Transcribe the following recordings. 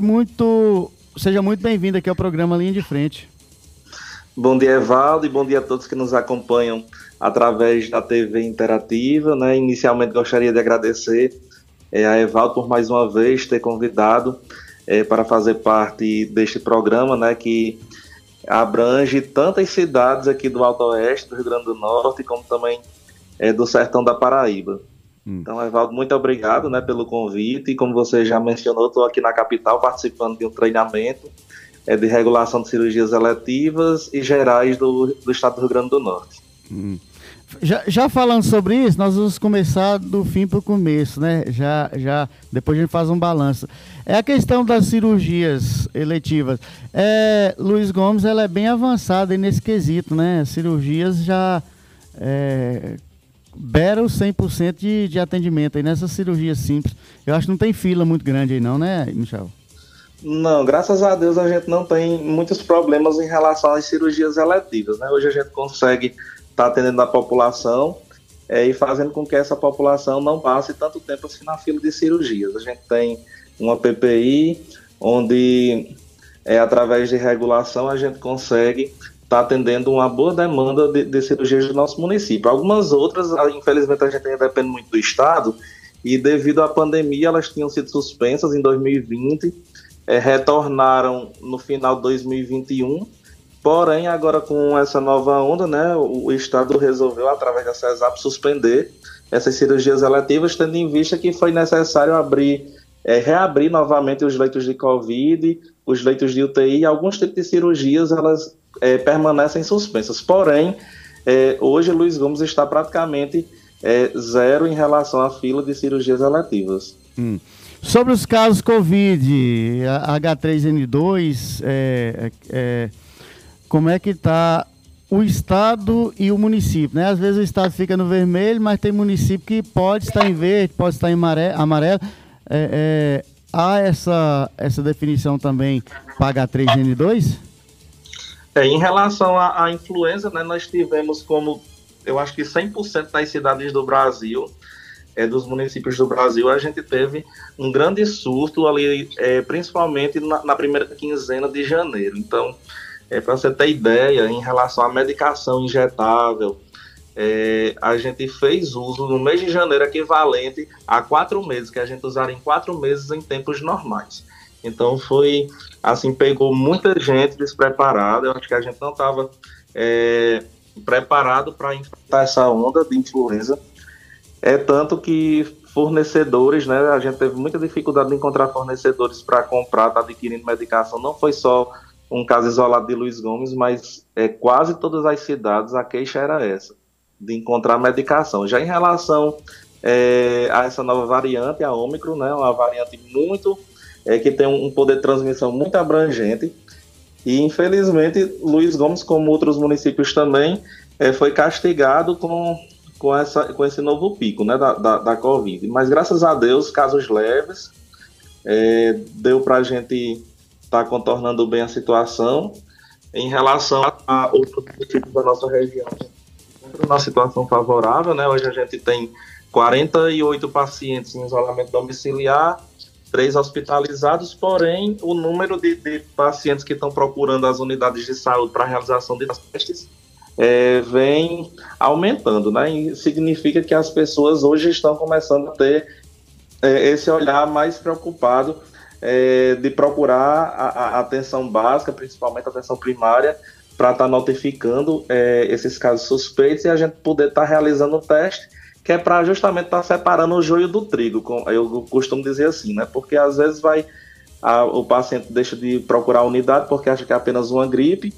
Muito, seja muito bem-vindo aqui ao programa Linha de Frente. Bom dia, Evaldo, e bom dia a todos que nos acompanham através da TV Interativa. Né? Inicialmente gostaria de agradecer é, a Evaldo por mais uma vez ter convidado é, para fazer parte deste programa, né, que abrange tantas cidades aqui do Alto Oeste, do Rio Grande do Norte, como também é, do Sertão da Paraíba. Hum. Então, Evaldo, muito obrigado né, pelo convite. E como você já mencionou, estou aqui na capital participando de um treinamento é, de regulação de cirurgias eletivas e gerais do, do estado do Rio Grande do Norte. Hum. Já, já, falando sobre isso, nós vamos começar do fim para o começo, né? Já, já, depois a gente faz um balanço. É a questão das cirurgias eletivas. É, Luiz Gomes, ela é bem avançada nesse quesito, né? Cirurgias já é, os 100% de, de atendimento aí nessas cirurgias simples. Eu acho que não tem fila muito grande aí não, né, Michel? Não, graças a Deus a gente não tem muitos problemas em relação às cirurgias eletivas, né? Hoje a gente consegue estar tá atendendo a população é, e fazendo com que essa população não passe tanto tempo assim na fila de cirurgias. A gente tem uma PPI onde, é, através de regulação, a gente consegue estar tá atendendo uma boa demanda de, de cirurgias do nosso município. Algumas outras, infelizmente, a gente ainda depende muito do Estado e, devido à pandemia, elas tinham sido suspensas em 2020 é, retornaram no final de 2021. Porém, agora com essa nova onda, né, o, o Estado resolveu, através da CESAP, suspender essas cirurgias eletivas, tendo em vista que foi necessário abrir, é, reabrir novamente os leitos de Covid, os leitos de UTI e alguns tipos de cirurgias elas é, permanecem suspensas. Porém, é, hoje Luiz Gomes está praticamente é, zero em relação à fila de cirurgias eletivas. Hum. Sobre os casos Covid, H3N2, é, é, como é que está o estado e o município, né? Às vezes o estado fica no vermelho, mas tem município que pode estar em verde, pode estar em amarelo. É, é, há essa, essa definição também para H3N2? É, em relação à, à influenza, né, nós tivemos como, eu acho que 100% das cidades do Brasil é, dos municípios do Brasil, a gente teve um grande surto ali, é, principalmente na, na, primeira quinzena de janeiro. Então, é, para você ter ideia, em relação à medicação injetável, é, a gente fez uso no mês de janeiro equivalente a quatro meses, que a gente usaria em quatro meses em tempos normais. Então foi assim, pegou muita gente despreparada. Eu acho que a gente não estava é, preparado para enfrentar essa onda de influenza. É tanto que fornecedores, né? A gente teve muita dificuldade de encontrar fornecedores para comprar, tá adquirindo medicação. Não foi só um caso isolado de Luiz Gomes, mas é, quase todas as cidades a queixa era essa, de encontrar medicação. Já em relação é, a essa nova variante, a Ômicron, né? Uma variante muito é, que tem um poder de transmissão muito abrangente. E infelizmente Luiz Gomes, como outros municípios também, é, foi castigado com com, essa, com esse novo pico né, da, da, da Covid. Mas graças a Deus, casos leves, é, deu para a gente estar tá contornando bem a situação. Em relação a outros municípios da nossa região, uma situação favorável, né? Hoje a gente tem 48 pacientes em isolamento domiciliar, três hospitalizados, porém o número de, de pacientes que estão procurando as unidades de saúde para realização de testes é, vem aumentando, né? E significa que as pessoas hoje estão começando a ter é, esse olhar mais preocupado é, de procurar a, a, atenção básica, principalmente a atenção primária, para estar tá notificando é, esses casos suspeitos e a gente poder estar tá realizando o teste, que é para justamente estar tá separando o joio do trigo, eu costumo dizer assim, né? Porque às vezes vai a, o paciente deixa de procurar a unidade porque acha que é apenas uma gripe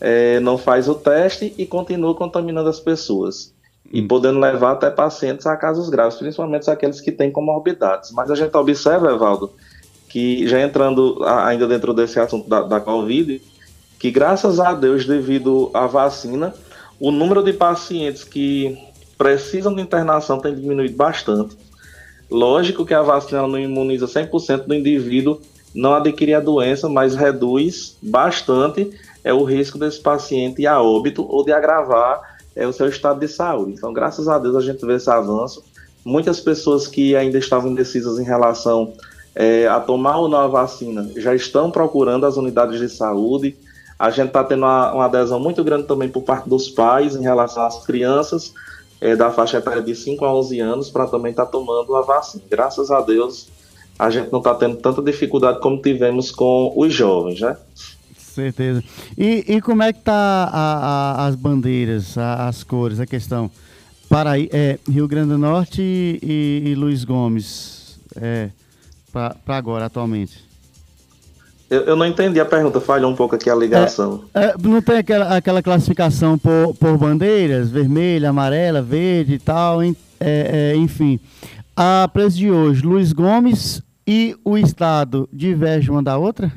é, não faz o teste e continua contaminando as pessoas. E hum. podendo levar até pacientes a casos graves, principalmente aqueles que têm comorbidades. Mas a gente observa, Evaldo, que já entrando ainda dentro desse assunto da, da Covid, que graças a Deus, devido à vacina, o número de pacientes que precisam de internação tem diminuído bastante. Lógico que a vacina não imuniza 100% do indivíduo não adquirir a doença, mas reduz bastante é o risco desse paciente ir a óbito ou de agravar é, o seu estado de saúde. Então, graças a Deus, a gente vê esse avanço. Muitas pessoas que ainda estavam indecisas em relação é, a tomar ou não a vacina já estão procurando as unidades de saúde. A gente está tendo uma, uma, adesão muito grande também por parte dos pais em relação às crianças é, da faixa etária de 5 a 11 anos para também estar tá tomando a vacina. Graças a Deus, a gente não está tendo tanta dificuldade como tivemos com os jovens, né? Certeza. E, e como é que tá a, a, as bandeiras, a, as cores, a questão? Para é, Rio Grande do Norte e, e Luiz Gomes, é, para agora, atualmente. Eu, eu, não entendi a pergunta, falhou um pouco aqui a ligação. É, é, não tem aquela, aquela classificação por, por bandeiras, vermelha, amarela, verde e tal, é, é, enfim. A preço de hoje, Luiz Gomes e o Estado divergem uma da outra?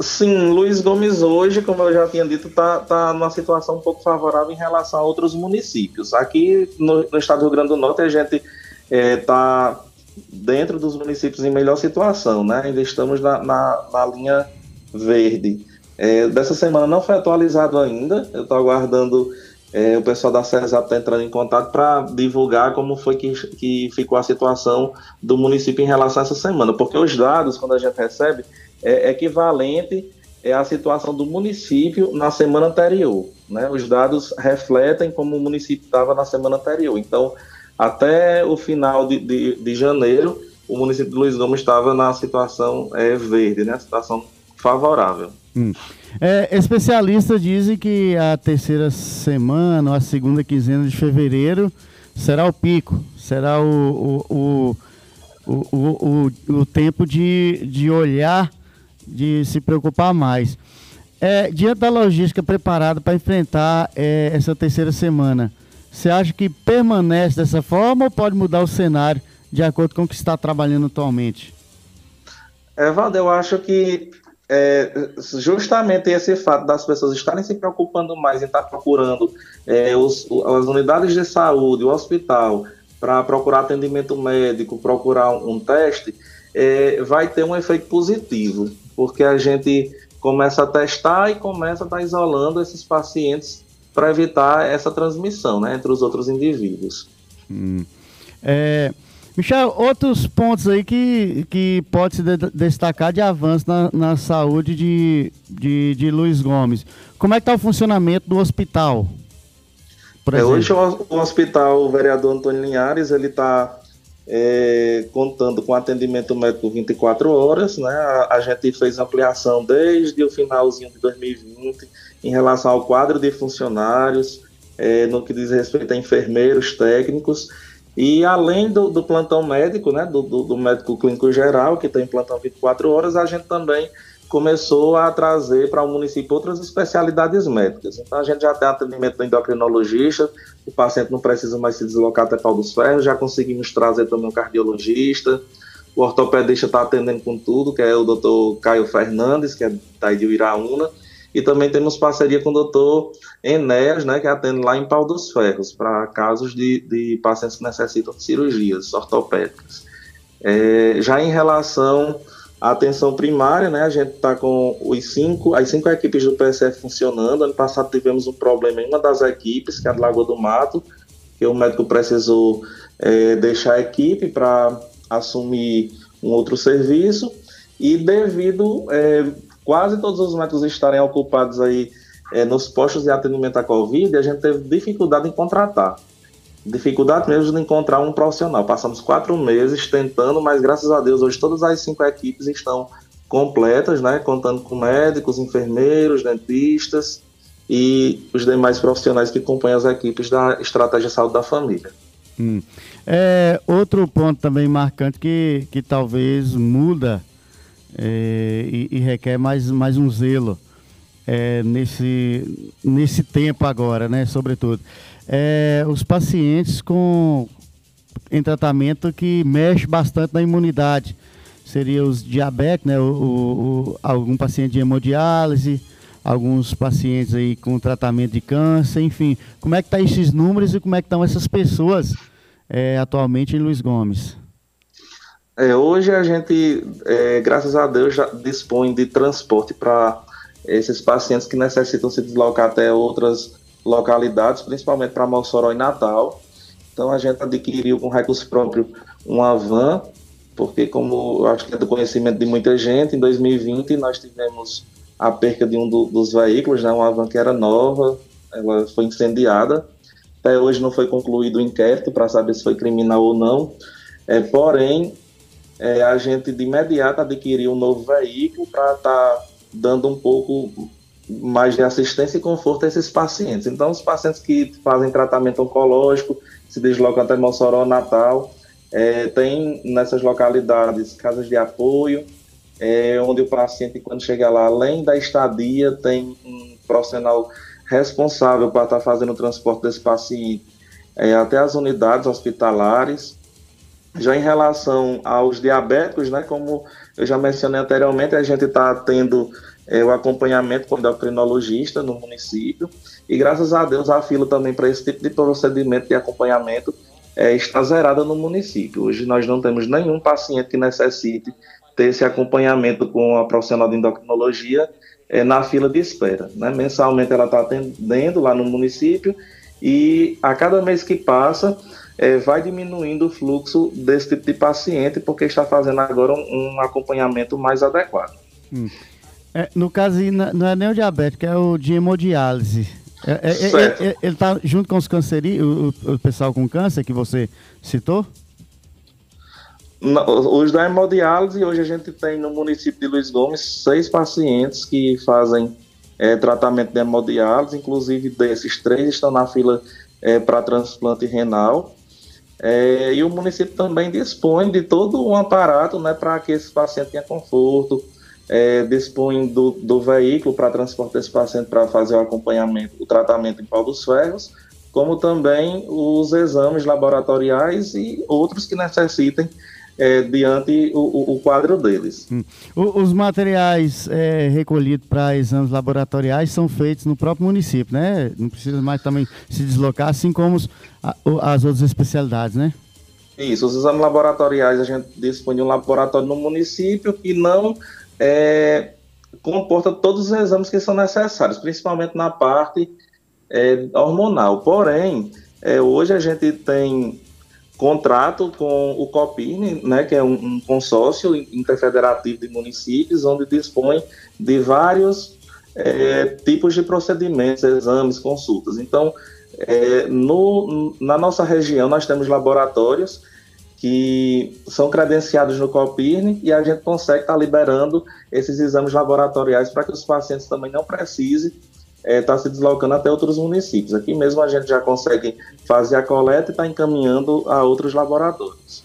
Sim, Luiz Gomes hoje, como eu já tinha dito, está tá numa situação um pouco favorável em relação a outros municípios. Aqui no, no estado do Rio Grande do Norte, a gente está é, dentro dos municípios em melhor situação, né? Ainda estamos na, na, na linha verde. É, dessa semana não foi atualizado ainda, eu estou aguardando é, o pessoal da CESAP está entrando em contato para divulgar como foi que, que ficou a situação do município em relação a essa semana, porque os dados, quando a gente recebe, é equivalente é a situação do município na semana anterior. Né? Os dados refletem como o município estava na semana anterior. Então, até o final de, de, de janeiro, o município de Luiz Gomes estava na situação é, verde, né? situação favorável. Hum. É, especialistas dizem que a terceira semana, ou a segunda quinzena de fevereiro, será o pico, será o, o, o, o, o, tempo de, de olhar, de se preocupar mais. É, diante da logística preparada para enfrentar é, essa terceira semana, você acha que permanece dessa forma ou pode mudar o cenário de acordo com o que está trabalhando atualmente? Evandro, eu acho que é, justamente esse fato das pessoas estarem se preocupando mais em estar procurando é, os, as unidades de saúde, o hospital, para procurar atendimento médico, procurar um, um teste, é, vai ter um efeito positivo, porque a gente começa a testar e começa a estar isolando esses pacientes para evitar essa transmissão né, entre os outros indivíduos. Hum. É, Michel, outros pontos aí que, que pode se de destacar de avanço na, na saúde de, de, de Luiz Gomes. Como é que está o funcionamento do hospital? É, hoje o, o, hospital, o vereador Antônio Linhares, ele está é, contando com atendimento médico 24 horas, né? A, a, gente fez ampliação desde o finalzinho de 2020 em relação ao quadro de funcionários, é, no que diz respeito a enfermeiros, técnicos, e além do, do plantão médico, né, do, do, do, médico clínico geral, que tem plantão 24 horas, a gente também começou a trazer para o município outras especialidades médicas. Então a gente já tem atendimento do endocrinologista, o paciente não precisa mais se deslocar até Pau dos Ferros, já conseguimos trazer também um cardiologista, o ortopedista está atendendo com tudo, que é o doutor Caio Fernandes, que é da de Iraúna, e também temos parceria com o doutor Enéas, né, que atende lá em Pau dos Ferros, para casos de, de pacientes que necessitam de cirurgias ortopédicas. É, já em relação à atenção primária, né, a gente está com os cinco, as cinco equipes do PSF funcionando. Ano passado tivemos um problema em uma das equipes, que é a do Lagoa do Mato, que o médico precisou é, deixar a equipe para assumir um outro serviço. E devido é, quase todos os médicos estarem ocupados aí é, nos postos de atendimento à Covid, a gente teve dificuldade em contratar. Dificuldade mesmo de encontrar um profissional. Passamos quatro meses tentando, mas graças a Deus hoje todas as cinco equipes estão completas, né? Contando com médicos, enfermeiros, dentistas e os demais profissionais que compõem as equipes da Estratégia de Saúde da Família. Hum. É, outro ponto também marcante que, que talvez muda é, e, e, requer mais, mais um zelo é, nesse, nesse tempo agora, né? Sobretudo. É, os pacientes com em tratamento que mexe bastante na imunidade. Seria os diabéticos, né? O, o, o, algum paciente de hemodiálise, alguns pacientes aí com tratamento de câncer, enfim. Como é que tá esses números e como é que estão essas pessoas é, atualmente em Luiz Gomes? É, hoje a gente, é, graças a Deus, já dispõe de transporte para esses pacientes que necessitam se deslocar até outras localidades, principalmente para Mossoró e Natal. Então a gente adquiriu com recurso próprio uma van porque como eu acho que é do conhecimento de muita gente, em 2020 nós tivemos a perca de um do, dos veículos, né, uma van que era nova, ela foi incendiada. Até hoje não foi concluído o inquérito para saber se foi criminal ou não. É, porém, é, a gente de imediato adquiriu um novo veículo para estar tá dando um pouco mais de assistência e conforto a esses pacientes. Então, os pacientes que fazem tratamento oncológico, se deslocam até Mossoró, Natal, é, tem nessas localidades casas de apoio, é, onde o paciente, quando chega lá, além da estadia, tem um profissional responsável para estar fazendo o transporte desse paciente é, até as unidades hospitalares. Já em relação aos diabéticos, né, como eu já mencionei anteriormente, a gente está tendo é, o acompanhamento com o endocrinologista no município e graças a Deus a fila também para esse tipo de procedimento de acompanhamento é, está zerada no município. Hoje nós não temos nenhum paciente que necessite ter esse acompanhamento com a profissional de endocrinologia é, na fila de espera. Né? Mensalmente ela está atendendo lá no município e a cada mês que passa é, vai diminuindo o fluxo desse tipo de paciente porque está fazendo agora um, um acompanhamento mais adequado. Hum. É, no caso, não é nem o diabético, é o de hemodiálise. É, é, é, é ele está junto com os cancerinos, o, o, pessoal com câncer que você citou? Os da hemodiálise, hoje a gente tem no município de Luiz Gomes seis pacientes que fazem é, tratamento de hemodiálise, inclusive desses três estão na fila é, para transplante renal. É, e o município também dispõe de todo um aparato né, para que esse paciente tenha conforto, é, dispõe do, do veículo para transporte desse paciente para fazer o acompanhamento, o tratamento em pau dos ferros, como também os exames laboratoriais e outros que necessitem é, diante o, o, quadro deles. Hum. os materiais é, recolhidos para exames laboratoriais são feitos no próprio município, né? Não precisa mais também se deslocar, assim como os, a, as outras especialidades, né? Isso, os exames laboratoriais a gente dispõe de um laboratório no município que não é, comporta todos os exames que são necessários, principalmente na parte é, hormonal. Porém, é, hoje a gente tem contrato com o COPIRN, né, que é um, um, consórcio interfederativo de municípios, onde dispõe de vários é, tipos de procedimentos, exames, consultas. Então, é, no, na nossa região, nós temos laboratórios que são credenciados no COPIRN e a gente consegue estar tá liberando esses exames laboratoriais para que os pacientes também não precisem estar é, tá se deslocando até outros municípios. Aqui mesmo a gente já consegue fazer a coleta e está encaminhando a outros laboratórios.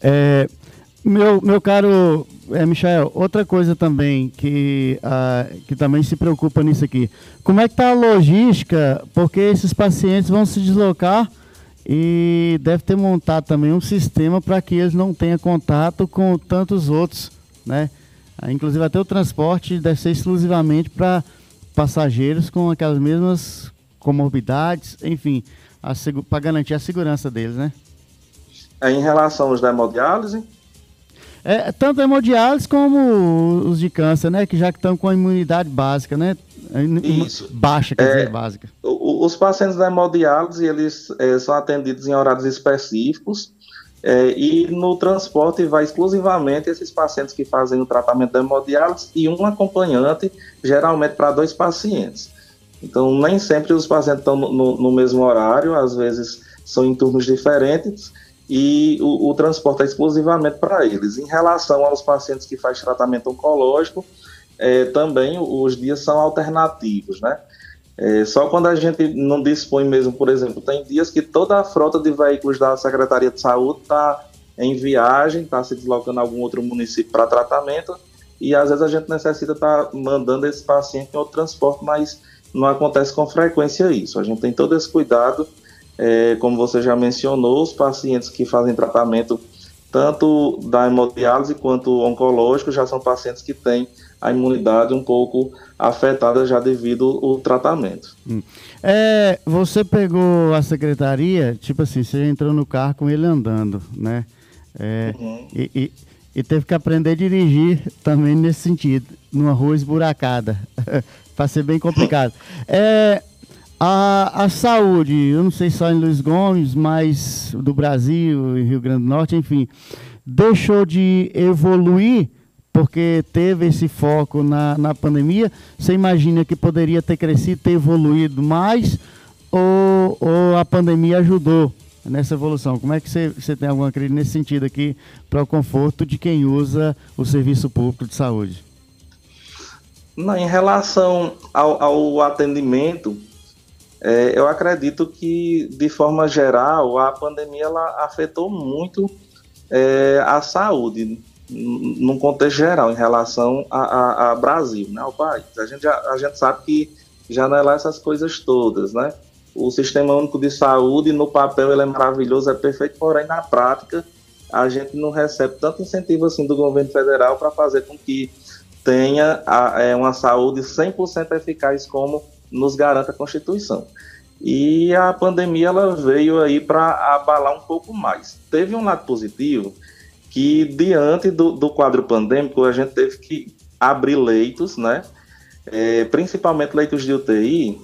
É, meu, meu caro é, Michel, outra coisa também que, que também se preocupa nisso aqui. Como é que está a logística? Porque esses pacientes vão se deslocar e deve ter montado também um sistema para que eles não tenham contato com tantos outros, né? Ah, inclusive até o transporte deve ser exclusivamente para passageiros com aquelas mesmas comorbidades, enfim, para garantir a segurança deles, né? É, em relação aos da hemodiálise? É, tanto a hemodiálise como os de câncer, né? Que já estão com a imunidade básica, né? Isso. Baixa, quer é, dizer, básica. Os pacientes da hemodiálise, eles é, são atendidos em horários específicos é, e no transporte vai exclusivamente esses pacientes que fazem o tratamento da hemodiálise e um acompanhante, geralmente para dois pacientes. Então, nem sempre os pacientes estão no, no, no mesmo horário, às vezes são em turnos diferentes e o, o transporte é exclusivamente para eles. Em relação aos pacientes que fazem tratamento oncológico, é, também os dias são alternativos, né? É, só quando a gente não dispõe mesmo, por exemplo, tem dias que toda a frota de veículos da Secretaria de Saúde está em viagem, está se deslocando a algum outro município para tratamento, e às vezes a gente necessita estar tá mandando esse paciente em outro transporte, mas não acontece com frequência isso. A gente tem todo esse cuidado, é, como você já mencionou, os pacientes que fazem tratamento tanto da hemodiálise quanto oncológico já são pacientes que têm a imunidade um pouco afetada já devido ao tratamento. Hum. É, você pegou a secretaria, tipo assim, você entrou no carro com ele andando, né? É, uhum. e, e, e, teve que aprender a dirigir também nesse sentido, numa rua esburacada, para ser bem complicado. É, a, a saúde, eu não sei só em Luiz Gomes, mas do Brasil, em Rio Grande do Norte, enfim, deixou de evoluir porque teve esse foco na, na pandemia? Você imagina que poderia ter crescido, ter evoluído mais ou, ou a pandemia ajudou nessa evolução? Como é que você, você tem alguma crítica nesse sentido aqui para o conforto de quem usa o serviço público de saúde? Não, em relação ao, ao atendimento, é, eu acredito que, de forma geral, a pandemia ela afetou muito é, a saúde, num contexto geral, em relação a, a, a Brasil, né, ao país. A gente, já, a gente sabe que já não é lá essas coisas todas, né? O Sistema Único de Saúde, no papel, ele é maravilhoso, é perfeito, porém, na prática, a gente não recebe tanto incentivo assim do governo federal para fazer com que tenha a, é, uma saúde 100% eficaz como nos garante a Constituição. E a pandemia ela veio aí para abalar um pouco mais. Teve um lado positivo que diante do, do quadro pandêmico a gente teve que abrir leitos, né? É, principalmente leitos de UTI,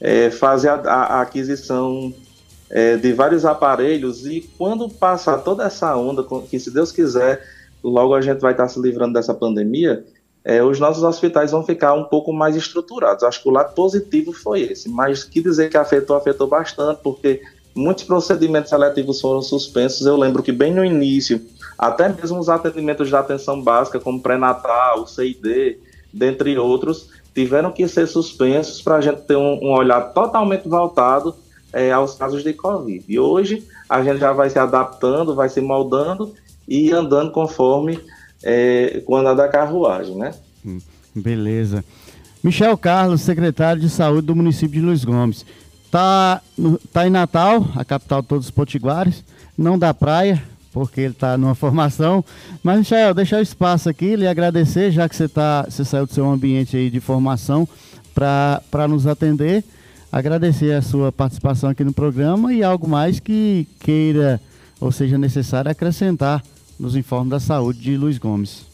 é, fazer a, a aquisição é, de vários aparelhos e quando passar toda essa onda, que se Deus quiser, logo a gente vai estar se livrando dessa pandemia, é, os nossos hospitais vão ficar um pouco mais estruturados. Acho que o lado positivo foi esse, mas que dizer que afetou, afetou bastante, porque muitos procedimentos seletivos foram suspensos. Eu lembro que bem no início, até mesmo os atendimentos de atenção básica, como pré-natal, CID, dentre outros, tiveram que ser suspensos para a gente ter um, um, olhar totalmente voltado é, aos casos de Covid. E hoje a gente já vai se adaptando, vai se moldando e andando conforme é, quando anda a carruagem, né? Hum, beleza. Michel Carlos, secretário de Saúde do município de Luiz Gomes. Tá, tá em Natal, a capital de todos os potiguares, não da praia, porque ele está numa formação. Mas, Michel, deixar o espaço aqui, lhe agradecer, já que você, tá, você saiu do seu ambiente aí de formação para nos atender. Agradecer a sua participação aqui no programa e algo mais que queira ou seja necessário acrescentar nos informes da saúde de Luiz Gomes.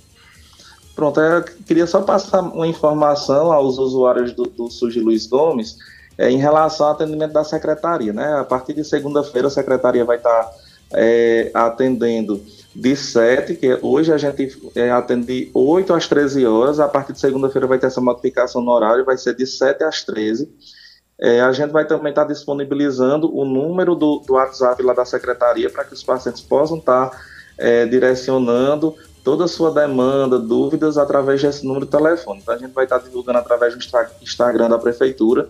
Pronto, eu queria só passar uma informação aos usuários do, do SUS de Luiz Gomes é, em relação ao atendimento da secretaria. Né? A partir de segunda-feira, a secretaria vai estar é, atendendo de 7, que hoje a gente é, atende de 8 às 13 horas, a partir de segunda-feira vai ter essa modificação no horário, vai ser de 7 às 13. É, a gente vai também estar disponibilizando o número do, do WhatsApp lá da secretaria para que os pacientes possam estar é, direcionando toda a sua demanda, dúvidas através desse número de telefone. Então a gente vai estar divulgando através do Instagram da prefeitura,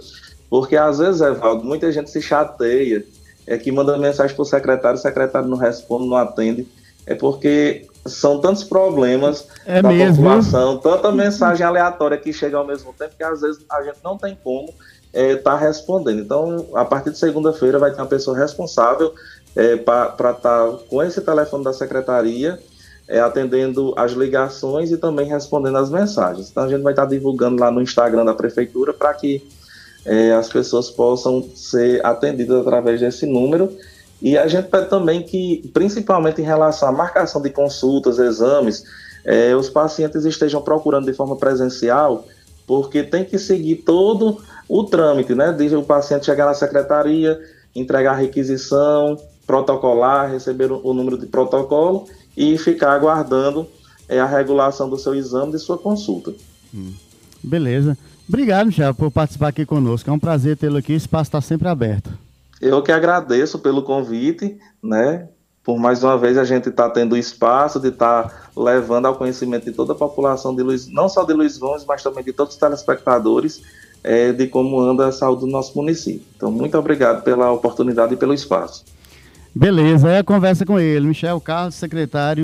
porque às vezes, Evaldo, muita gente se chateia, é que manda mensagem para o secretário, o secretário não responde, não atende. É porque são tantos problemas é da mesmo? população, tanta mensagem aleatória que chega ao mesmo tempo que às vezes a gente não tem como estar é, tá respondendo. Então, a partir de segunda-feira vai ter uma pessoa responsável é, para estar tá com esse telefone da secretaria, é, atendendo as ligações e também respondendo as mensagens. Então a gente vai estar tá divulgando lá no Instagram da prefeitura para que é, as pessoas possam ser atendidas através desse número. E a gente pede também que, principalmente em relação à marcação de consultas, exames, é, os pacientes estejam procurando de forma presencial, porque tem que seguir todo o trâmite, né? Desde o paciente chegar na secretaria, entregar a requisição, protocolar, receber o, número de protocolo e ficar aguardando é, a regulação do seu exame e sua consulta. Hum. Beleza. Obrigado, Michel, por participar aqui conosco. É um prazer tê-lo aqui, o espaço está sempre aberto. Eu que agradeço pelo convite, né? Por mais uma vez a gente está tendo espaço de estar tá levando ao conhecimento de toda a população de Luiz, não só de Luiz Gomes, mas também de todos os telespectadores, é, de como anda a saúde do nosso município. Então, muito obrigado pela oportunidade e pelo espaço. Beleza, é a conversa com ele, Michel Carlos, secretário